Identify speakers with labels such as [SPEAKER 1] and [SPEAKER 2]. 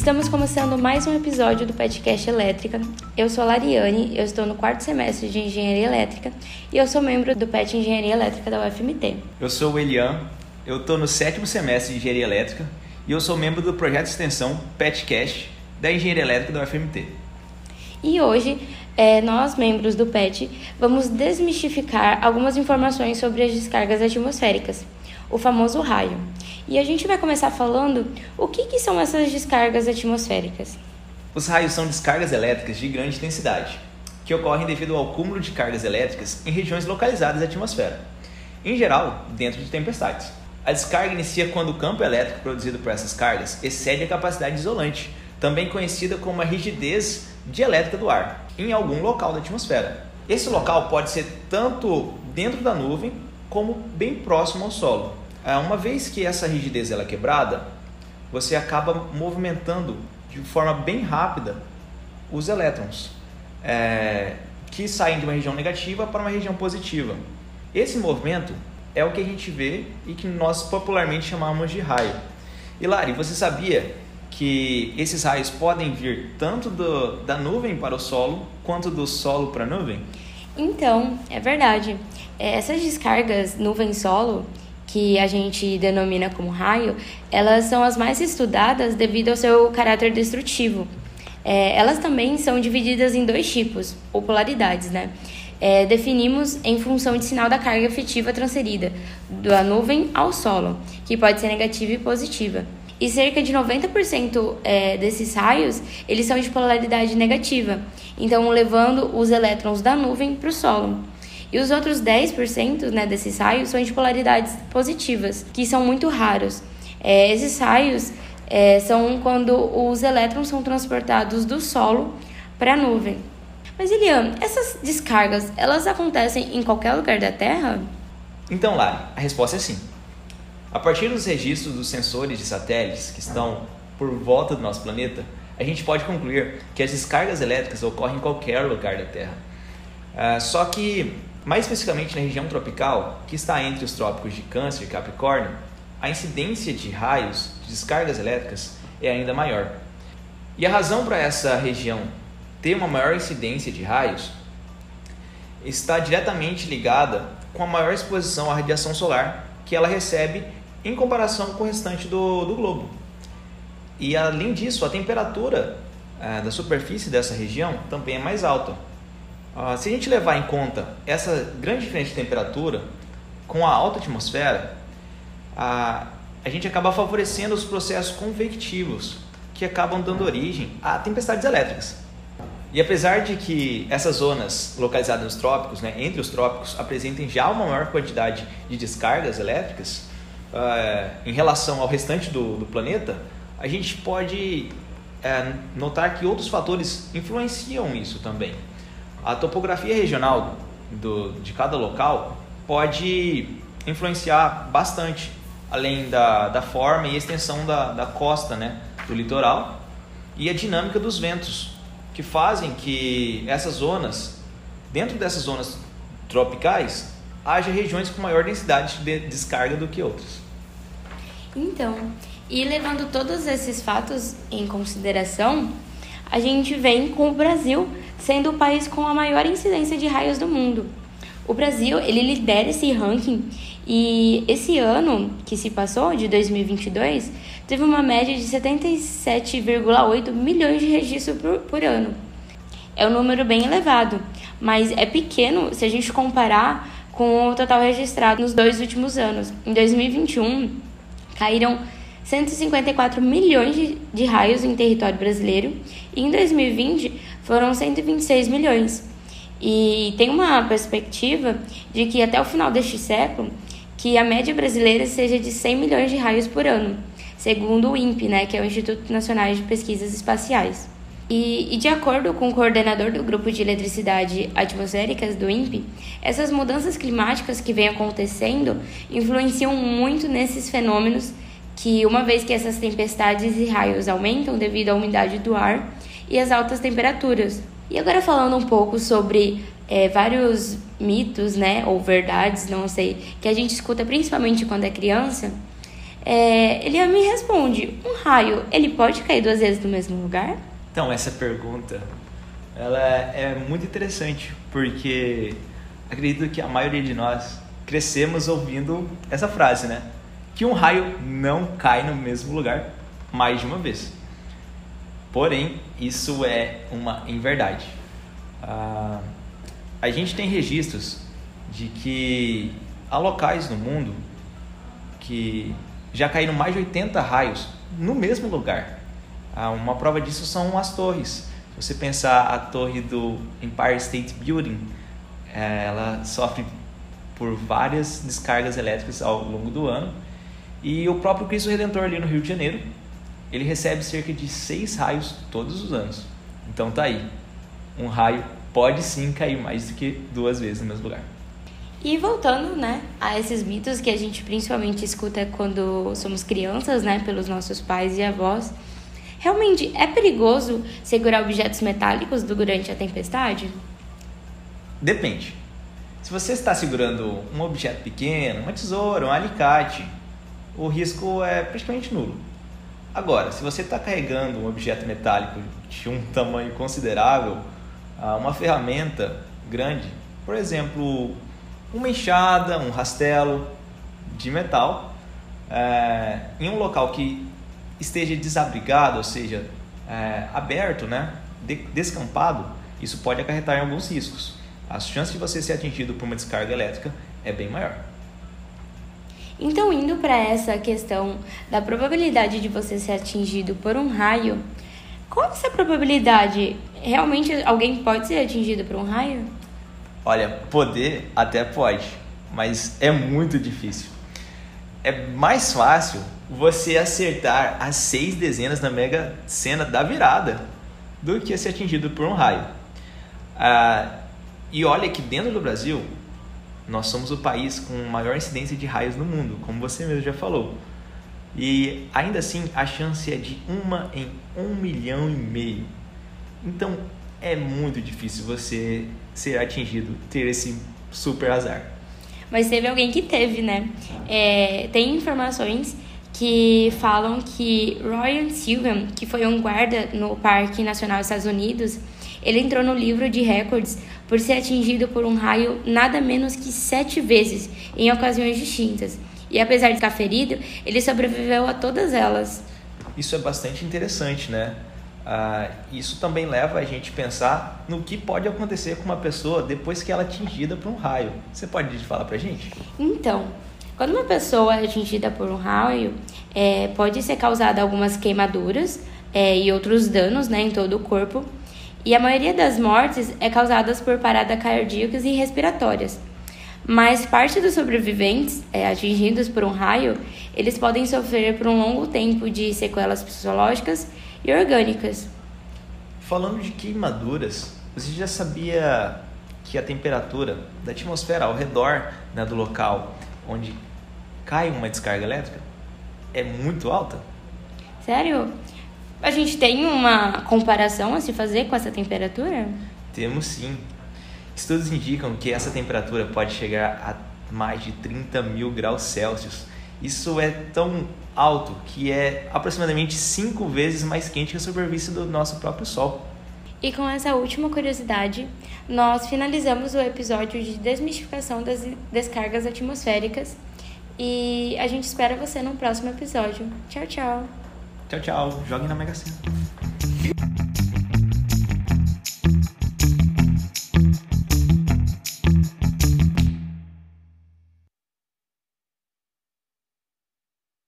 [SPEAKER 1] Estamos começando mais um episódio do podcast Elétrica. Eu sou a Lariane, eu estou no quarto semestre de Engenharia Elétrica e eu sou membro do PET Engenharia Elétrica da UFMT.
[SPEAKER 2] Eu sou o Elian, eu estou no sétimo semestre de Engenharia Elétrica e eu sou membro do projeto de extensão PETCast da Engenharia Elétrica da UFMT.
[SPEAKER 1] E hoje, é, nós, membros do PET, vamos desmistificar algumas informações sobre as descargas atmosféricas, o famoso raio. E a gente vai começar falando o que, que são essas descargas atmosféricas.
[SPEAKER 2] Os raios são descargas elétricas de grande intensidade, que ocorrem devido ao acúmulo de cargas elétricas em regiões localizadas da atmosfera, em geral, dentro de tempestades. A descarga inicia quando o campo elétrico produzido por essas cargas excede a capacidade isolante, também conhecida como a rigidez dielétrica do ar, em algum local da atmosfera. Esse local pode ser tanto dentro da nuvem como bem próximo ao solo. É, uma vez que essa rigidez ela é quebrada, você acaba movimentando de forma bem rápida os elétrons, é, que saem de uma região negativa para uma região positiva. Esse movimento é o que a gente vê e que nós popularmente chamamos de raio. E Lari, você sabia que esses raios podem vir tanto do, da nuvem para o solo quanto do solo para a nuvem?
[SPEAKER 1] Então, é verdade. É, essas descargas nuvem-solo que a gente denomina como raio, elas são as mais estudadas devido ao seu caráter destrutivo. É, elas também são divididas em dois tipos, ou polaridades, né? É, definimos em função de sinal da carga efetiva transferida da nuvem ao solo, que pode ser negativa e positiva. E cerca de 90% é, desses raios, eles são de polaridade negativa, então levando os elétrons da nuvem para o solo. E os outros 10% né, desses raios são de polaridades positivas, que são muito raros. É, esses raios é, são quando os elétrons são transportados do solo para a nuvem. Mas Eliane, essas descargas, elas acontecem em qualquer lugar da Terra?
[SPEAKER 2] Então, Lari, a resposta é sim. A partir dos registros dos sensores de satélites que estão por volta do nosso planeta, a gente pode concluir que as descargas elétricas ocorrem em qualquer lugar da Terra. Uh, só que mais especificamente na região tropical, que está entre os trópicos de Câncer e Capricórnio, a incidência de raios de descargas elétricas é ainda maior. E a razão para essa região ter uma maior incidência de raios está diretamente ligada com a maior exposição à radiação solar que ela recebe em comparação com o restante do, do globo. E além disso, a temperatura é, da superfície dessa região também é mais alta. Uh, se a gente levar em conta essa grande diferença de temperatura com a alta atmosfera, uh, a gente acaba favorecendo os processos convectivos que acabam dando origem a tempestades elétricas. E apesar de que essas zonas localizadas nos trópicos, né, entre os trópicos, apresentem já uma maior quantidade de descargas elétricas uh, em relação ao restante do, do planeta, a gente pode uh, notar que outros fatores influenciam isso também. A topografia regional do, de cada local pode influenciar bastante, além da, da forma e extensão da, da costa, né, do litoral, e a dinâmica dos ventos, que fazem que essas zonas, dentro dessas zonas tropicais, haja regiões com maior densidade de descarga do que outras.
[SPEAKER 1] Então, e levando todos esses fatos em consideração, a gente vem com o Brasil sendo o país com a maior incidência de raios do mundo. O Brasil, ele lidera esse ranking e esse ano que se passou, de 2022, teve uma média de 77,8 milhões de registros por, por ano. É um número bem elevado, mas é pequeno se a gente comparar com o total registrado nos dois últimos anos. Em 2021, caíram 154 milhões de, raios em território brasileiro e em 2020 foram 126 milhões. E tem uma perspectiva de que até o final deste século que a média brasileira seja de 100 milhões de raios por ano, segundo o INPE, né, que é o Instituto Nacional de Pesquisas Espaciais. E, e, de acordo com o coordenador do Grupo de Eletricidade Atmosféricas do INPE, essas mudanças climáticas que vêm acontecendo influenciam muito nesses fenômenos que, uma vez que essas tempestades e raios aumentam devido à umidade do ar e às altas temperaturas. E agora falando um pouco sobre é, vários mitos, né, ou verdades, não sei, que a gente escuta principalmente quando é criança, É, ele me responde: um raio, ele pode cair duas vezes no mesmo lugar?
[SPEAKER 2] Então, essa pergunta ela é muito interessante, porque acredito que a maioria de nós crescemos ouvindo essa frase, né? Que um raio não cai no mesmo lugar mais de uma vez. Porém, isso é uma inverdade. Ah, a gente tem registros de que há locais no mundo que já caíram mais de 80 raios no mesmo lugar. Ah, uma prova disso são as torres. Se você pensar a torre do Empire State Building, é, ela sofre por várias descargas elétricas ao longo do ano. E o próprio Cristo Redentor ali no Rio de Janeiro, ele recebe cerca de seis raios todos os anos. Então tá aí. Um raio pode sim cair mais do que duas vezes no mesmo lugar.
[SPEAKER 1] E voltando, né, a esses mitos que a gente principalmente escuta quando somos crianças, né, pelos nossos pais e avós, realmente é perigoso segurar objetos metálicos durante a tempestade?
[SPEAKER 2] Depende. Se você está segurando um objeto pequeno, uma tesoura, um alicate, o risco é praticamente nulo. Agora, se você está carregando um objeto metálico de um tamanho considerável, ah, uma ferramenta grande, por exemplo, uma enxada, um rastelo de metal, é, em um local que esteja desabrigado, ou seja, é, aberto, né, descampado, isso pode acarretar em alguns riscos. As chances de você ser atingido por uma descarga elétrica é bem maior.
[SPEAKER 1] Então, indo para essa questão da probabilidade de você ser atingido por um raio, qual é essa probabilidade? Realmente alguém pode ser atingido por um raio?
[SPEAKER 2] Olha, poder até pode, mas é muito difícil. É mais fácil você acertar as seis dezenas na mega cena da virada do que ser atingido por um raio. Ah, e olha que dentro do Brasil, nós somos o país com maior incidência de raios no mundo, como você mesmo já falou. E ainda assim, a chance é de uma em um milhão e meio. Então, é muito difícil você ser atingido, ter esse super azar.
[SPEAKER 1] Mas teve alguém que teve, né? É, tem informações que falam que Ryan Silvan, que foi um guarda no Parque Nacional dos Estados Unidos, ele entrou no livro de recordes por ser atingido por um raio nada menos que sete vezes, em ocasiões distintas. E apesar de estar ferido, ele sobreviveu a todas elas.
[SPEAKER 2] Isso é bastante interessante, né? Ah, isso também leva a gente a pensar no que pode acontecer com uma pessoa depois que ela é atingida por um raio. Você pode falar pra gente?
[SPEAKER 1] Então, quando uma pessoa é atingida por um raio, é, pode ser causada algumas queimaduras é, e outros danos né, em todo o corpo. E a maioria das mortes é causadas por paradas cardíacas e respiratórias. Mas parte dos sobreviventes é, atingidos por um raio, eles podem sofrer por um longo tempo de sequelas psicológicas e orgânicas.
[SPEAKER 2] Falando de queimaduras, você já sabia que a temperatura da atmosfera ao redor né, do local onde cai uma descarga elétrica é muito alta?
[SPEAKER 1] Sério? A gente tem uma comparação a se fazer com essa temperatura?
[SPEAKER 2] Temos sim. Estudos indicam que essa temperatura pode chegar a mais de 30 mil graus Celsius. Isso é tão alto que é aproximadamente cinco vezes mais quente que a superfície do nosso próprio Sol.
[SPEAKER 1] E com essa última curiosidade, nós finalizamos o episódio de desmistificação das descargas atmosféricas e a gente espera você no próximo episódio. Tchau, tchau.
[SPEAKER 2] Tchau, tchau. Jogue na Mega Sena.